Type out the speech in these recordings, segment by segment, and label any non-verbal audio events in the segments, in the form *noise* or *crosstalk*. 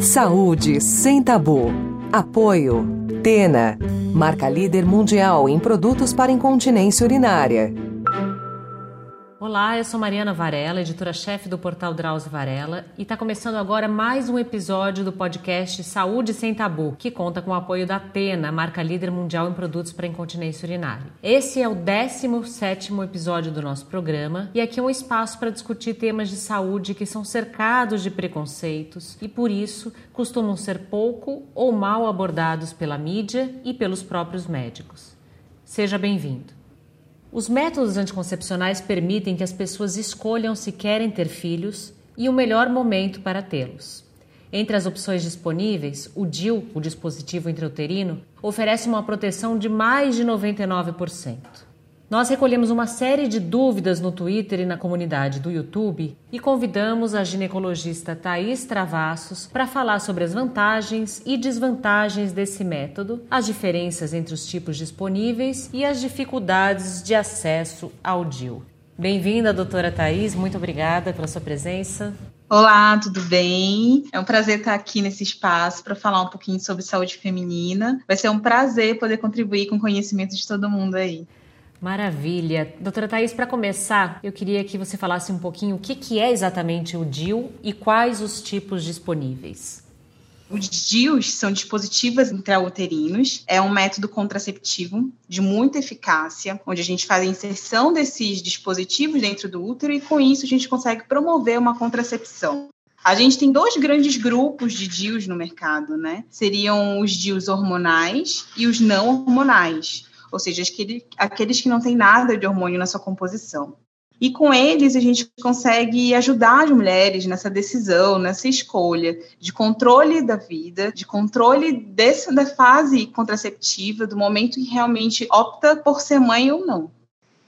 Saúde sem tabu. Apoio. Tena, marca líder mundial em produtos para incontinência urinária. Olá, eu sou Mariana Varela, editora-chefe do portal Drauzio Varela, e está começando agora mais um episódio do podcast Saúde Sem Tabu, que conta com o apoio da Atena, marca líder mundial em produtos para incontinência urinária. Esse é o 17 episódio do nosso programa, e aqui é um espaço para discutir temas de saúde que são cercados de preconceitos e, por isso, costumam ser pouco ou mal abordados pela mídia e pelos próprios médicos. Seja bem-vindo. Os métodos anticoncepcionais permitem que as pessoas escolham se querem ter filhos e o melhor momento para tê-los. Entre as opções disponíveis, o DIL, o dispositivo intrauterino, oferece uma proteção de mais de 99%. Nós recolhemos uma série de dúvidas no Twitter e na comunidade do YouTube e convidamos a ginecologista Thais Travassos para falar sobre as vantagens e desvantagens desse método, as diferenças entre os tipos disponíveis e as dificuldades de acesso ao DIL. Bem-vinda, doutora Thais, muito obrigada pela sua presença. Olá, tudo bem? É um prazer estar aqui nesse espaço para falar um pouquinho sobre saúde feminina. Vai ser um prazer poder contribuir com o conhecimento de todo mundo aí. Maravilha. Doutora Thais, para começar, eu queria que você falasse um pouquinho o que, que é exatamente o DIL e quais os tipos disponíveis. Os DIUs são dispositivos intrauterinos, é um método contraceptivo de muita eficácia, onde a gente faz a inserção desses dispositivos dentro do útero e com isso a gente consegue promover uma contracepção. A gente tem dois grandes grupos de DIUs no mercado, né? Seriam os DIUs hormonais e os não hormonais ou seja, aquele, aqueles que não têm nada de hormônio na sua composição. E com eles a gente consegue ajudar as mulheres nessa decisão, nessa escolha de controle da vida, de controle dessa da fase contraceptiva, do momento que realmente opta por ser mãe ou não.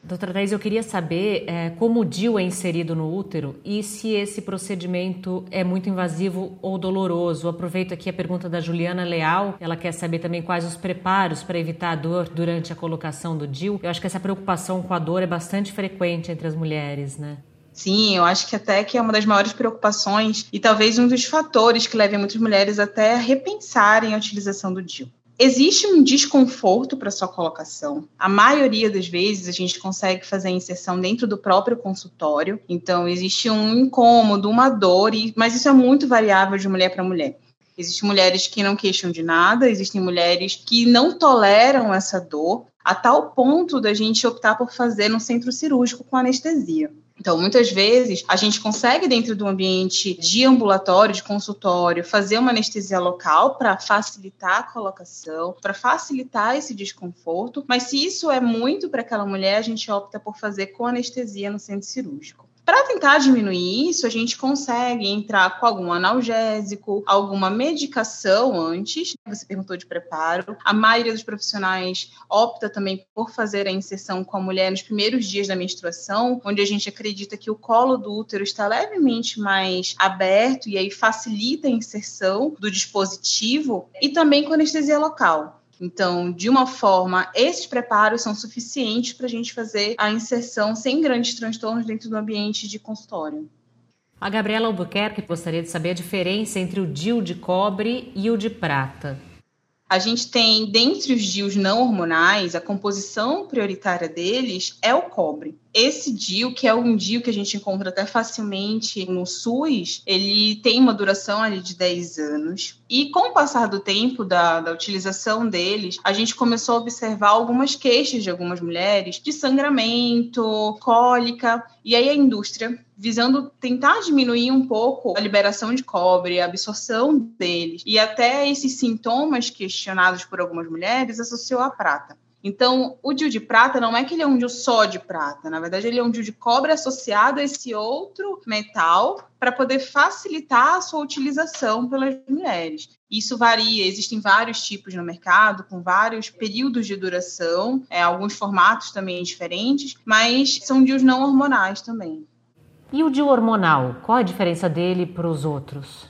Doutora Thais, eu queria saber é, como o DIU é inserido no útero e se esse procedimento é muito invasivo ou doloroso. Aproveito aqui a pergunta da Juliana Leal. Ela quer saber também quais os preparos para evitar a dor durante a colocação do DIU. Eu acho que essa preocupação com a dor é bastante frequente entre as mulheres, né? Sim, eu acho que até que é uma das maiores preocupações e talvez um dos fatores que levem muitas mulheres até a repensarem a utilização do DIU. Existe um desconforto para sua colocação. A maioria das vezes a gente consegue fazer a inserção dentro do próprio consultório. Então existe um incômodo, uma dor, mas isso é muito variável de mulher para mulher. Existem mulheres que não queixam de nada, existem mulheres que não toleram essa dor, a tal ponto da gente optar por fazer no centro cirúrgico com anestesia. Então, muitas vezes, a gente consegue, dentro do ambiente de ambulatório, de consultório, fazer uma anestesia local para facilitar a colocação, para facilitar esse desconforto, mas se isso é muito para aquela mulher, a gente opta por fazer com anestesia no centro cirúrgico. Para tentar diminuir isso, a gente consegue entrar com algum analgésico, alguma medicação antes. Você perguntou de preparo. A maioria dos profissionais opta também por fazer a inserção com a mulher nos primeiros dias da menstruação, onde a gente acredita que o colo do útero está levemente mais aberto e aí facilita a inserção do dispositivo e também com anestesia local. Então, de uma forma, esses preparos são suficientes para a gente fazer a inserção sem grandes transtornos dentro do ambiente de consultório. A Gabriela Albuquerque gostaria de saber a diferença entre o DIU de cobre e o de prata. A gente tem, dentre os DIUs não hormonais, a composição prioritária deles é o cobre esse DIU, que é um DIU que a gente encontra até facilmente no SUS, ele tem uma duração ali de 10 anos. E com o passar do tempo da, da utilização deles, a gente começou a observar algumas queixas de algumas mulheres de sangramento, cólica, e aí a indústria visando tentar diminuir um pouco a liberação de cobre, a absorção deles, e até esses sintomas questionados por algumas mulheres associou à prata. Então, o DIU de prata não é que ele é um DIU só de prata, na verdade, ele é um DIU de cobre associado a esse outro metal para poder facilitar a sua utilização pelas mulheres. Isso varia, existem vários tipos no mercado, com vários períodos de duração, é, alguns formatos também diferentes, mas são DIUs não hormonais também. E o DIU hormonal, qual a diferença dele para os outros?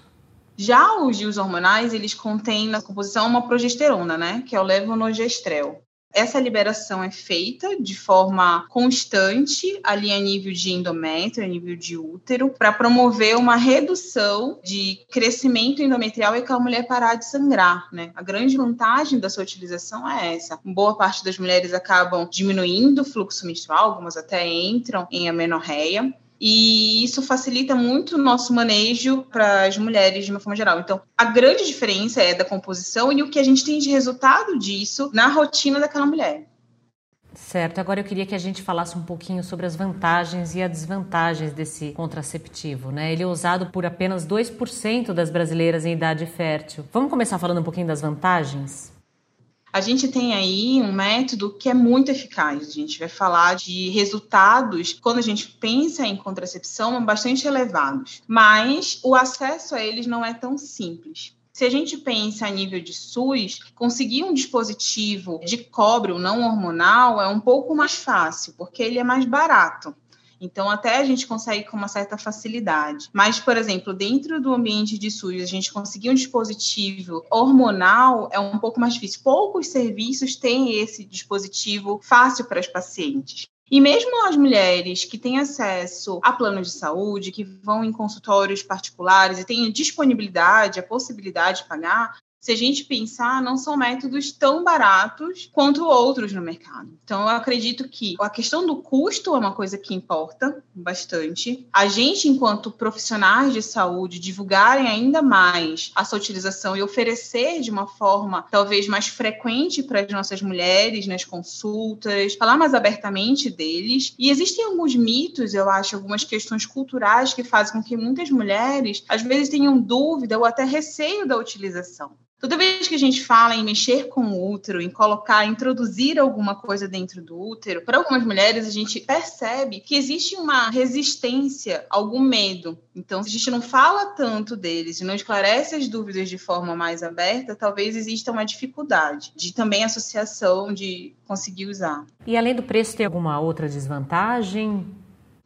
Já os DIUs hormonais, eles contêm na composição uma progesterona, né, que é o levonorgestrel. Essa liberação é feita de forma constante, ali a nível de endométrio, a nível de útero, para promover uma redução de crescimento endometrial e que a mulher parar de sangrar, né? A grande vantagem da sua utilização é essa. Boa parte das mulheres acabam diminuindo o fluxo menstrual, algumas até entram em amenorreia e isso facilita muito o nosso manejo para as mulheres de uma forma geral. Então, a grande diferença é da composição e o que a gente tem de resultado disso na rotina daquela mulher. Certo, agora eu queria que a gente falasse um pouquinho sobre as vantagens e as desvantagens desse contraceptivo, né? Ele é usado por apenas 2% das brasileiras em idade fértil. Vamos começar falando um pouquinho das vantagens? A gente tem aí um método que é muito eficaz. A gente vai falar de resultados, quando a gente pensa em contracepção, bastante elevados. Mas o acesso a eles não é tão simples. Se a gente pensa a nível de SUS, conseguir um dispositivo de cobre não hormonal é um pouco mais fácil, porque ele é mais barato. Então, até a gente consegue com uma certa facilidade. Mas, por exemplo, dentro do ambiente de SUS, a gente conseguir um dispositivo hormonal é um pouco mais difícil. Poucos serviços têm esse dispositivo fácil para as pacientes. E mesmo as mulheres que têm acesso a plano de saúde, que vão em consultórios particulares e têm disponibilidade, a possibilidade de pagar, se a gente pensar, não são métodos tão baratos quanto outros no mercado. Então, eu acredito que a questão do custo é uma coisa que importa bastante. A gente, enquanto profissionais de saúde, divulgarem ainda mais essa utilização e oferecer de uma forma talvez mais frequente para as nossas mulheres nas consultas, falar mais abertamente deles. E existem alguns mitos, eu acho, algumas questões culturais que fazem com que muitas mulheres às vezes tenham dúvida ou até receio da utilização. Toda vez que a gente fala em mexer com o útero, em colocar, introduzir alguma coisa dentro do útero, para algumas mulheres a gente percebe que existe uma resistência, algum medo. Então, se a gente não fala tanto deles e não esclarece as dúvidas de forma mais aberta, talvez exista uma dificuldade de também associação de conseguir usar. E além do preço, tem alguma outra desvantagem?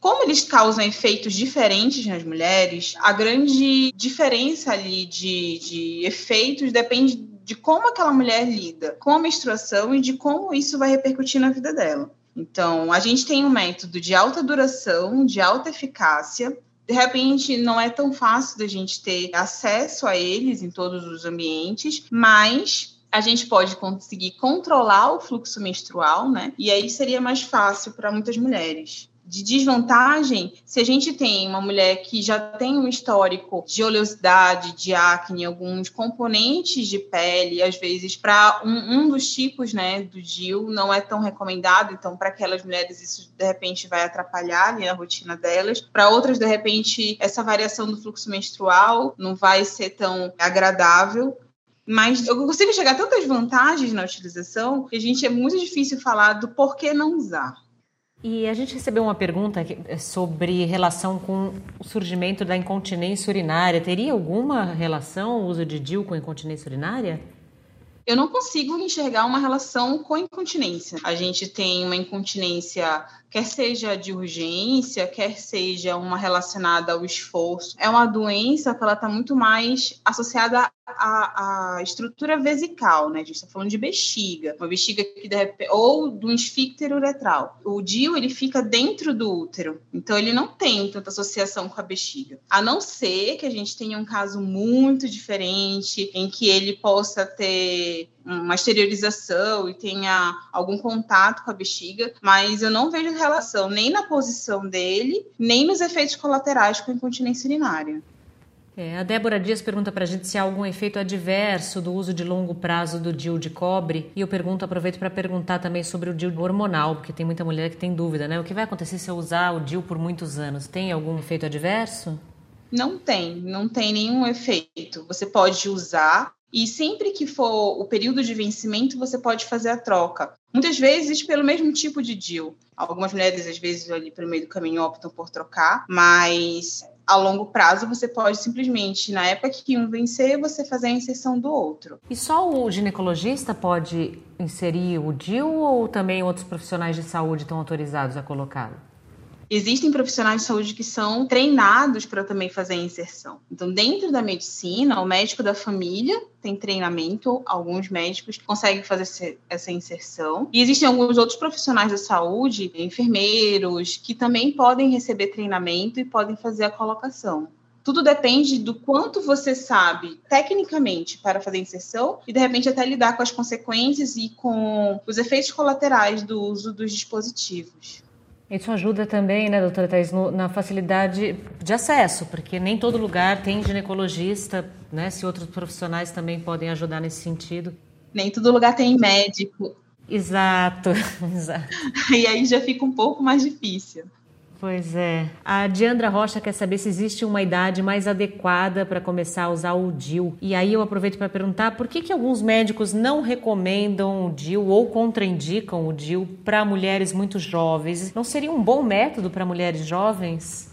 Como eles causam efeitos diferentes nas mulheres, a grande diferença ali de, de efeitos depende de como aquela mulher lida com a menstruação e de como isso vai repercutir na vida dela. Então, a gente tem um método de alta duração, de alta eficácia. De repente, não é tão fácil da gente ter acesso a eles em todos os ambientes, mas a gente pode conseguir controlar o fluxo menstrual, né? E aí seria mais fácil para muitas mulheres de desvantagem se a gente tem uma mulher que já tem um histórico de oleosidade, de acne, alguns componentes de pele, às vezes para um, um, dos tipos, né, do DIL não é tão recomendado, então para aquelas mulheres isso de repente vai atrapalhar ali a rotina delas, para outras de repente essa variação do fluxo menstrual não vai ser tão agradável, mas eu consigo chegar a tantas vantagens na utilização que a gente é muito difícil falar do porquê não usar. E a gente recebeu uma pergunta é sobre relação com o surgimento da incontinência urinária. Teria alguma relação o uso de DIU com incontinência urinária? Eu não consigo enxergar uma relação com incontinência. A gente tem uma incontinência quer seja de urgência, quer seja uma relacionada ao esforço. É uma doença que ela está muito mais associada à, à, estrutura vesical, né? A gente está falando de bexiga, uma bexiga que de repente, ou do esfíncter uretral. O DIU ele fica dentro do útero, então ele não tem tanta associação com a bexiga. A não ser que a gente tenha um caso muito diferente em que ele possa ter uma exteriorização e tenha algum contato com a bexiga, mas eu não vejo relação nem na posição dele, nem nos efeitos colaterais com a incontinência urinária. É, a Débora Dias pergunta para a gente se há algum efeito adverso do uso de longo prazo do DIU de cobre. E eu pergunto, aproveito para perguntar também sobre o DIU hormonal, porque tem muita mulher que tem dúvida, né? O que vai acontecer se eu usar o DIU por muitos anos? Tem algum efeito adverso? Não tem, não tem nenhum efeito. Você pode usar e sempre que for o período de vencimento, você pode fazer a troca. Muitas vezes pelo mesmo tipo de deal. Algumas mulheres, às vezes, ali pelo meio do caminho optam por trocar, mas a longo prazo você pode simplesmente, na época que um vencer, você fazer a inserção do outro. E só o ginecologista pode inserir o DIU ou também outros profissionais de saúde estão autorizados a colocá-lo? Existem profissionais de saúde que são treinados para também fazer a inserção. Então, dentro da medicina, o médico da família tem treinamento, alguns médicos conseguem fazer essa inserção. E existem alguns outros profissionais da saúde, enfermeiros, que também podem receber treinamento e podem fazer a colocação. Tudo depende do quanto você sabe tecnicamente para fazer inserção e, de repente, até lidar com as consequências e com os efeitos colaterais do uso dos dispositivos. Isso ajuda também, né, doutora Thais, na facilidade de acesso, porque nem todo lugar tem ginecologista, né? Se outros profissionais também podem ajudar nesse sentido. Nem todo lugar tem médico. Exato, *laughs* exato. E aí já fica um pouco mais difícil. Pois é. A Diandra Rocha quer saber se existe uma idade mais adequada para começar a usar o DIL. E aí eu aproveito para perguntar por que, que alguns médicos não recomendam o DIL ou contraindicam o DIL para mulheres muito jovens. Não seria um bom método para mulheres jovens?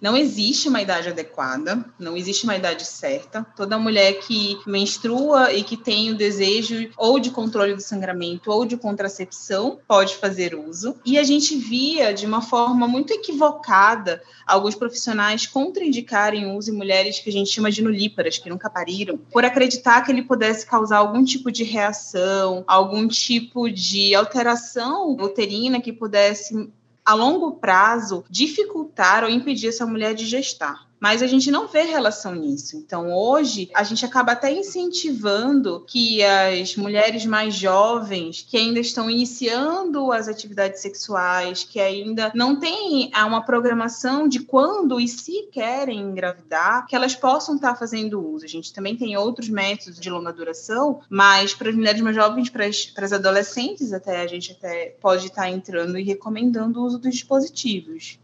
Não existe uma idade adequada, não existe uma idade certa. Toda mulher que menstrua e que tem o desejo ou de controle do sangramento ou de contracepção pode fazer uso. E a gente via de uma forma muito equivocada alguns profissionais contraindicarem o uso em mulheres que a gente chama de nulíparas, que nunca pariram, por acreditar que ele pudesse causar algum tipo de reação, algum tipo de alteração uterina que pudesse a longo prazo dificultar ou impedir essa mulher de gestar mas a gente não vê relação nisso. Então, hoje, a gente acaba até incentivando que as mulheres mais jovens, que ainda estão iniciando as atividades sexuais, que ainda não têm uma programação de quando e se querem engravidar, que elas possam estar fazendo uso. A gente também tem outros métodos de longa duração, mas para as mulheres mais jovens, para as, para as adolescentes, até a gente até pode estar entrando e recomendando o uso dos dispositivos.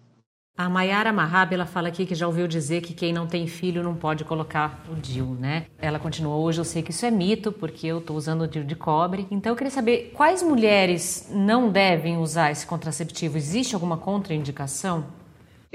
A Mayara Mahab, ela fala aqui que já ouviu dizer que quem não tem filho não pode colocar o DIU, né? Ela continua hoje, eu sei que isso é mito, porque eu estou usando o DIU de cobre. Então eu queria saber quais mulheres não devem usar esse contraceptivo? Existe alguma contraindicação?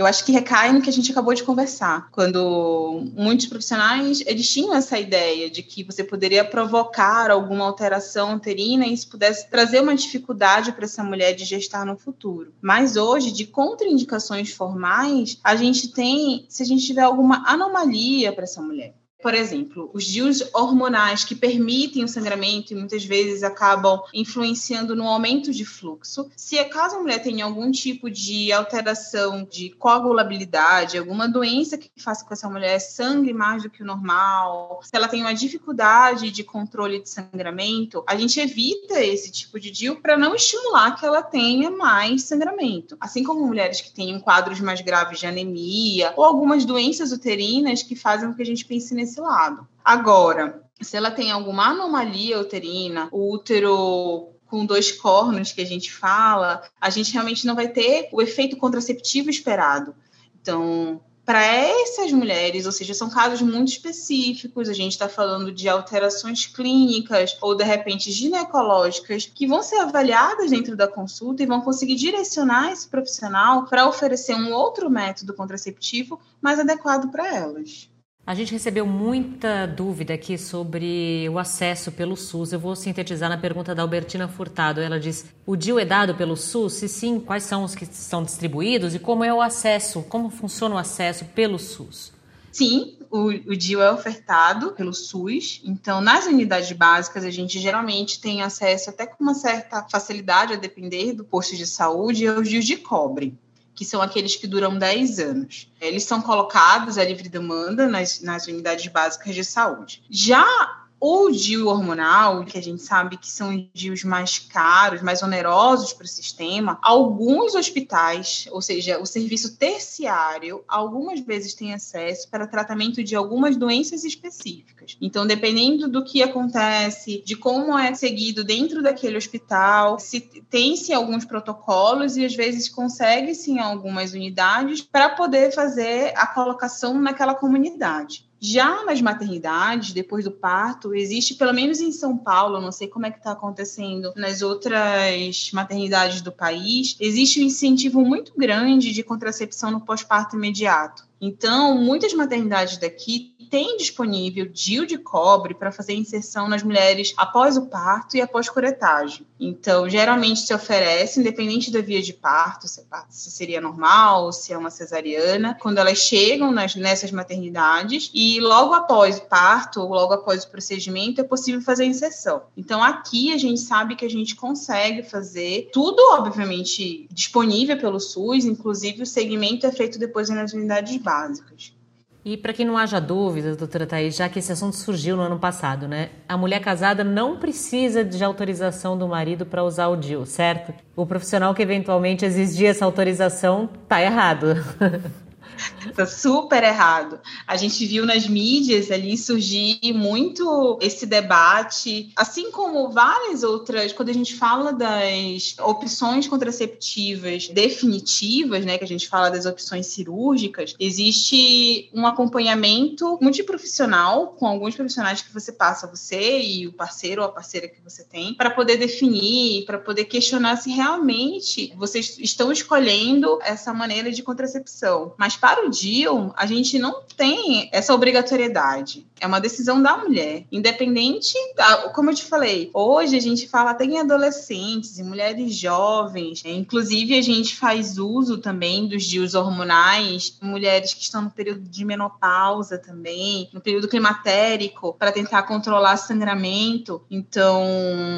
Eu acho que recai no que a gente acabou de conversar, quando muitos profissionais eles tinham essa ideia de que você poderia provocar alguma alteração uterina e isso pudesse trazer uma dificuldade para essa mulher de gestar no futuro. Mas hoje, de contraindicações formais, a gente tem se a gente tiver alguma anomalia para essa mulher. Por exemplo, os DIUs hormonais que permitem o sangramento e muitas vezes acabam influenciando no aumento de fluxo. Se acaso a mulher tem algum tipo de alteração de coagulabilidade, alguma doença que faça com que essa mulher sangre mais do que o normal, se ela tem uma dificuldade de controle de sangramento, a gente evita esse tipo de DIU para não estimular que ela tenha mais sangramento. Assim como mulheres que têm quadros mais graves de anemia ou algumas doenças uterinas que fazem com que a gente pense nesse desse lado. Agora, se ela tem alguma anomalia uterina, o útero com dois cornos que a gente fala, a gente realmente não vai ter o efeito contraceptivo esperado. Então, para essas mulheres, ou seja, são casos muito específicos, a gente está falando de alterações clínicas ou de repente ginecológicas que vão ser avaliadas dentro da consulta e vão conseguir direcionar esse profissional para oferecer um outro método contraceptivo mais adequado para elas. A gente recebeu muita dúvida aqui sobre o acesso pelo SUS. Eu vou sintetizar na pergunta da Albertina Furtado. Ela diz: o DIU é dado pelo SUS? Se sim, quais são os que são distribuídos e como é o acesso? Como funciona o acesso pelo SUS? Sim, o, o DIU é ofertado pelo SUS. Então, nas unidades básicas, a gente geralmente tem acesso até com uma certa facilidade, a depender do posto de saúde, aos DIUs de cobre que são aqueles que duram 10 anos. Eles são colocados a livre demanda nas, nas unidades básicas de saúde. Já o DIU hormonal, que a gente sabe que são DIUs mais caros, mais onerosos para o sistema, alguns hospitais, ou seja, o serviço terciário, algumas vezes tem acesso para tratamento de algumas doenças específicas. Então, dependendo do que acontece, de como é seguido dentro daquele hospital, se tem-se alguns protocolos e às vezes consegue-se em algumas unidades para poder fazer a colocação naquela comunidade. Já nas maternidades, depois do parto, existe, pelo menos em São Paulo, não sei como é que está acontecendo nas outras maternidades do país, existe um incentivo muito grande de contracepção no pós-parto imediato. Então, muitas maternidades daqui tem disponível DIU de cobre para fazer inserção nas mulheres após o parto e após curetagem. Então, geralmente se oferece, independente da via de parto, se, se seria normal, se é uma cesariana, quando elas chegam nas, nessas maternidades e logo após o parto ou logo após o procedimento é possível fazer inserção. Então, aqui a gente sabe que a gente consegue fazer tudo, obviamente, disponível pelo SUS, inclusive o segmento é feito depois nas unidades básicas. E para que não haja dúvidas, doutora Thaís, já que esse assunto surgiu no ano passado, né? A mulher casada não precisa de autorização do marido para usar o DIU, certo? O profissional que eventualmente exigir essa autorização tá errado. *laughs* Tá super errado. A gente viu nas mídias ali surgir muito esse debate, assim como várias outras, quando a gente fala das opções contraceptivas definitivas, né, que a gente fala das opções cirúrgicas, existe um acompanhamento multiprofissional com alguns profissionais que você passa, você e o parceiro ou a parceira que você tem, para poder definir, para poder questionar se realmente vocês estão escolhendo essa maneira de contracepção. Mas para o DIL, a gente não tem essa obrigatoriedade. É uma decisão da mulher. Independente, como eu te falei, hoje a gente fala até em adolescentes e mulheres jovens. Né? Inclusive, a gente faz uso também dos DIUs hormonais, mulheres que estão no período de menopausa também, no período climatérico, para tentar controlar sangramento. Então,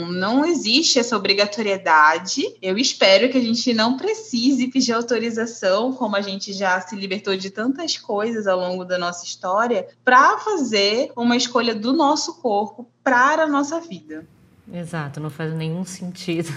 não existe essa obrigatoriedade. Eu espero que a gente não precise pedir autorização, como a gente já se libertou de tantas coisas ao longo da nossa história para fazer uma escolha do nosso corpo para a nossa vida. Exato, não faz nenhum sentido.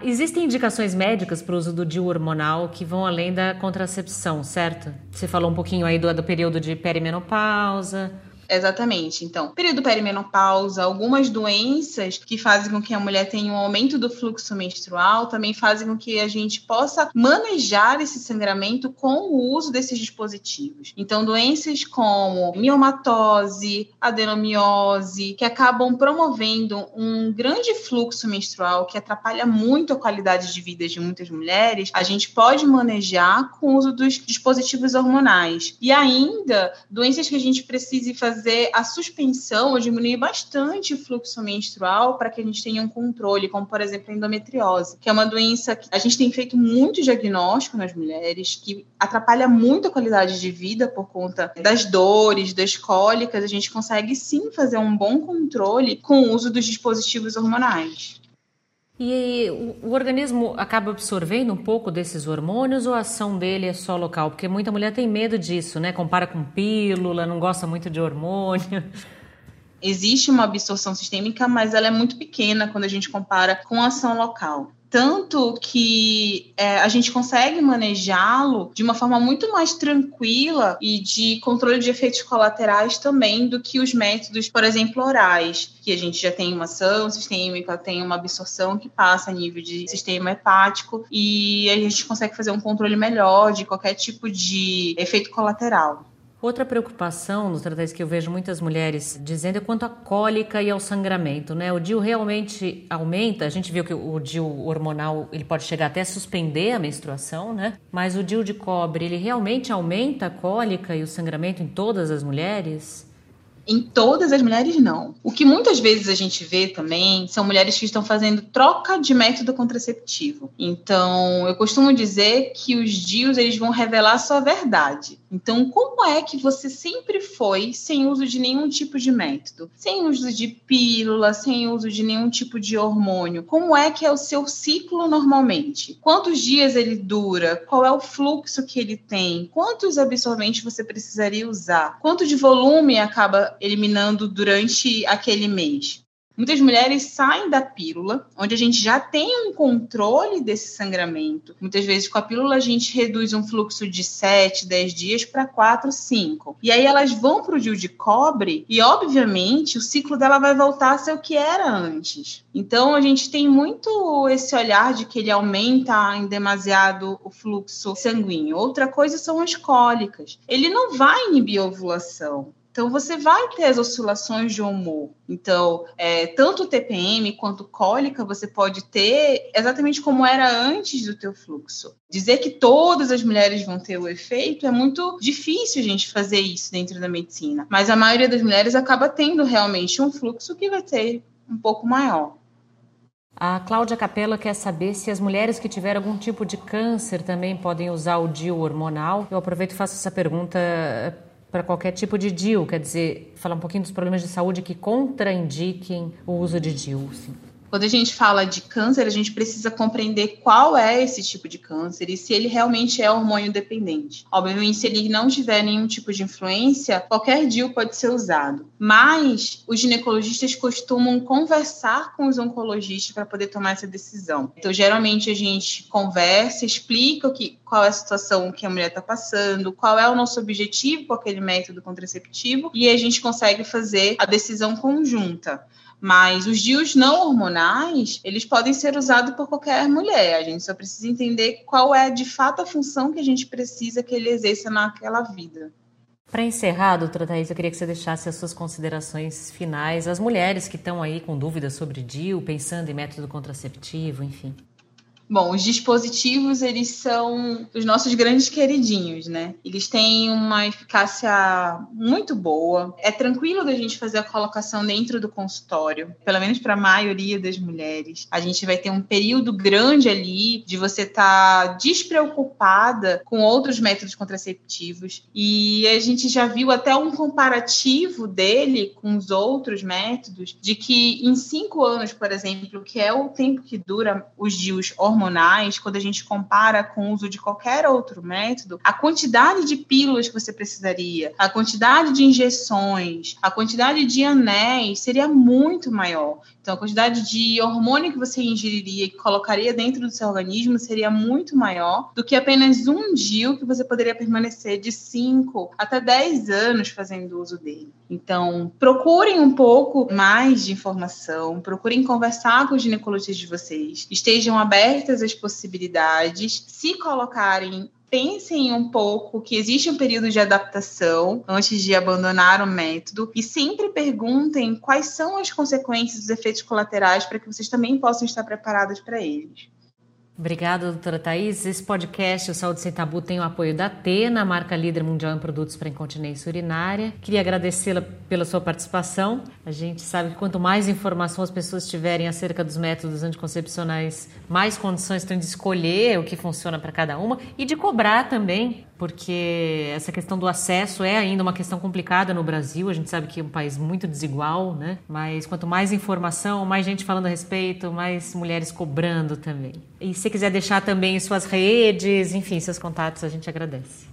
Existem indicações médicas para o uso do DIU hormonal que vão além da contracepção, certo? Você falou um pouquinho aí do, do período de perimenopausa, Exatamente. Então, período perimenopausa, algumas doenças que fazem com que a mulher tenha um aumento do fluxo menstrual também fazem com que a gente possa manejar esse sangramento com o uso desses dispositivos. Então, doenças como miomatose, adenomiose, que acabam promovendo um grande fluxo menstrual que atrapalha muito a qualidade de vida de muitas mulheres, a gente pode manejar com o uso dos dispositivos hormonais. E ainda, doenças que a gente precise fazer fazer a suspensão ou diminuir bastante o fluxo menstrual para que a gente tenha um controle, como por exemplo a endometriose, que é uma doença que a gente tem feito muito diagnóstico nas mulheres, que atrapalha muito a qualidade de vida por conta das dores, das cólicas. A gente consegue sim fazer um bom controle com o uso dos dispositivos hormonais. E o, organismo acaba absorvendo um pouco desses hormônios ou a ação dele é só local? Porque muita mulher tem medo disso, né? Compara com pílula, não gosta muito de hormônio. Existe uma absorção sistêmica, mas ela é muito pequena quando a gente compara com a ação local tanto que é, a gente consegue manejá-lo de uma forma muito mais tranquila e de controle de efeitos colaterais também do que os métodos, por exemplo, orais, que a gente já tem uma ação sistêmica, tem uma absorção que passa a nível de sistema hepático e a gente consegue fazer um controle melhor de qualquer tipo de efeito colateral. Outra preocupação nos tratais que eu vejo muitas mulheres dizendo é quanto à cólica e ao sangramento, né? O DIU realmente aumenta, a gente viu que o DIU hormonal ele pode chegar até a suspender a menstruação, né? Mas o DIU de cobre, ele realmente aumenta a cólica e o sangramento em todas as mulheres? Em todas as mulheres, não. O que muitas vezes a gente vê também são mulheres que estão fazendo troca de método contraceptivo. Então, eu costumo dizer que os DIUs eles vão revelar sua verdade. Então, como é que você sempre foi sem uso de nenhum tipo de método? Sem uso de pílula, sem uso de nenhum tipo de hormônio? Como é que é o seu ciclo normalmente? Quantos dias ele dura? Qual é o fluxo que ele tem? Quantos absorventes você precisaria usar? Quanto de volume acaba eliminando durante aquele mês. Muitas mulheres saem da pílula, onde a gente já tem um controle desse sangramento. Muitas vezes com a pílula a gente reduz um fluxo de 7, 10 dias para 4, 5. E aí elas vão para o DIU de cobre e, obviamente, o ciclo dela vai voltar a ser o que era antes. Então a gente tem muito esse olhar de que ele aumenta em demasiado o fluxo sanguíneo. Outra coisa são as cólicas. Ele não vai inibir a ovulação Então você vai ter as oscilações de humor. Então, é, tanto TPM quanto cólica você pode ter exatamente como era antes do teu fluxo. Dizer que todas as mulheres vão ter o efeito é muito difícil a gente fazer isso dentro da medicina. Mas a maioria das mulheres acaba tendo realmente um fluxo que vai ter um pouco maior. A Cláudia Capella quer saber se as mulheres que tiveram algum tipo de câncer também podem usar o DIU hormonal. Eu aproveito e faço essa pergunta para qualquer tipo de DIU, quer dizer, falar um pouquinho dos problemas de saúde que contraindiquem o uso de DIU. Sim. Quando a gente fala de câncer, a gente precisa compreender qual é esse tipo de câncer e se ele realmente é hormônio dependente. Obviamente, se ele não tiver nenhum tipo de influência, qualquer DIU pode ser usado. Mas os ginecologistas costumam conversar com os oncologistas para poder tomar essa decisão. Então, geralmente a gente conversa, explica o que, qual é a situação que a mulher está passando, qual é o nosso objetivo com aquele método contraceptivo e a gente consegue fazer a decisão conjunta. Mas os DIUs não hormonais, eles podem ser usados por qualquer mulher. A gente só precisa entender qual é de fato a função que a gente precisa que ele exerça naquela vida. Para encerrar, doutora Thais, eu queria que você deixasse as suas considerações finais, as mulheres que estão aí com dúvidas sobre DIU, pensando em método contraceptivo, enfim. Bom, os dispositivos, eles são os nossos grandes queridinhos, né? Eles têm uma eficácia muito boa. É tranquilo da gente fazer a colocação dentro do consultório, pelo menos para a maioria das mulheres. A gente vai ter um período grande ali de você estar tá despreocupada com outros métodos contraceptivos. E a gente já viu até um comparativo dele com os outros métodos, de que em cinco anos, por exemplo, que é o tempo que dura os DIUs hormonais, hormonais, quando a gente compara com o uso de qualquer outro método, a quantidade de pílulas que você precisaria, a quantidade de injeções, a quantidade de anéis seria muito maior. Então, a quantidade de hormônio que você ingeriria e colocaria dentro do seu organismo seria muito maior do que apenas um DIU que você poderia permanecer de 5 até 10 anos fazendo uso dele. Então, procurem um pouco mais de informação, procurem conversar com os ginecologistas de vocês, estejam abertas às possibilidades, se colocarem pensem um pouco que existe um período de adaptação antes de abandonar o método e sempre perguntem quais são as consequências dos efeitos colaterais para que vocês também possam estar preparados para eles. Obrigada, doutora Thais. Esse podcast, o Saúde Sem Tabu, tem o apoio da Atena, marca líder mundial em produtos para incontinência urinária. Queria agradecê-la pela sua participação. A gente sabe que quanto mais informação as pessoas tiverem acerca dos métodos anticoncepcionais, mais condições têm de escolher o que funciona para cada uma e de cobrar também porque essa questão do acesso é ainda uma questão complicada no Brasil. A gente sabe que é um país muito desigual, né? Mas quanto mais informação, mais gente falando a respeito, mais mulheres cobrando também. E se quiser deixar também suas redes, enfim, seus contatos, a gente agradece.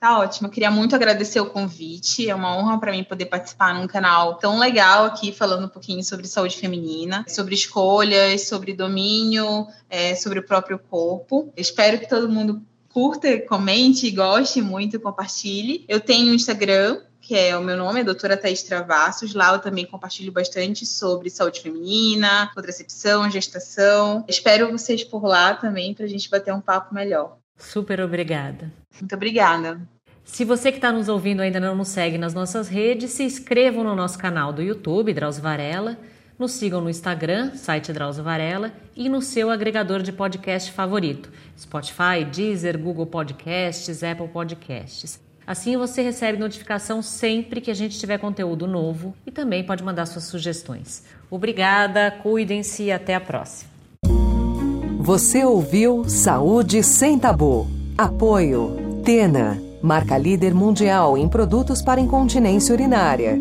Tá ótimo, eu queria muito agradecer o convite. É uma honra para mim poder participar num canal tão legal aqui, falando um pouquinho sobre saúde feminina, sobre escolhas, sobre domínio, é, sobre o próprio corpo. espero que todo mundo curta, comente, goste muito, compartilhe. Eu tenho um Instagram, que é o meu nome, é doutora Thaís Travassos. Lá eu também compartilho bastante sobre saúde feminina, contracepção, gestação. Espero vocês por lá também para a gente bater um papo melhor. Super obrigada. Muito obrigada. Se você que está nos ouvindo ainda não nos segue nas nossas redes, se inscrevam no nosso canal do YouTube, Drauzio Varela nos sigam no Instagram, site Drauzio Varela, e no seu agregador de podcast favorito, Spotify, Deezer, Google Podcasts, Apple Podcasts. Assim você recebe notificação sempre que a gente tiver conteúdo novo e também pode mandar suas sugestões. Obrigada, cuidem-se e até a próxima. Você ouviu Saúde Sem Tabu. Apoio Tena, marca líder mundial em produtos para incontinência urinária.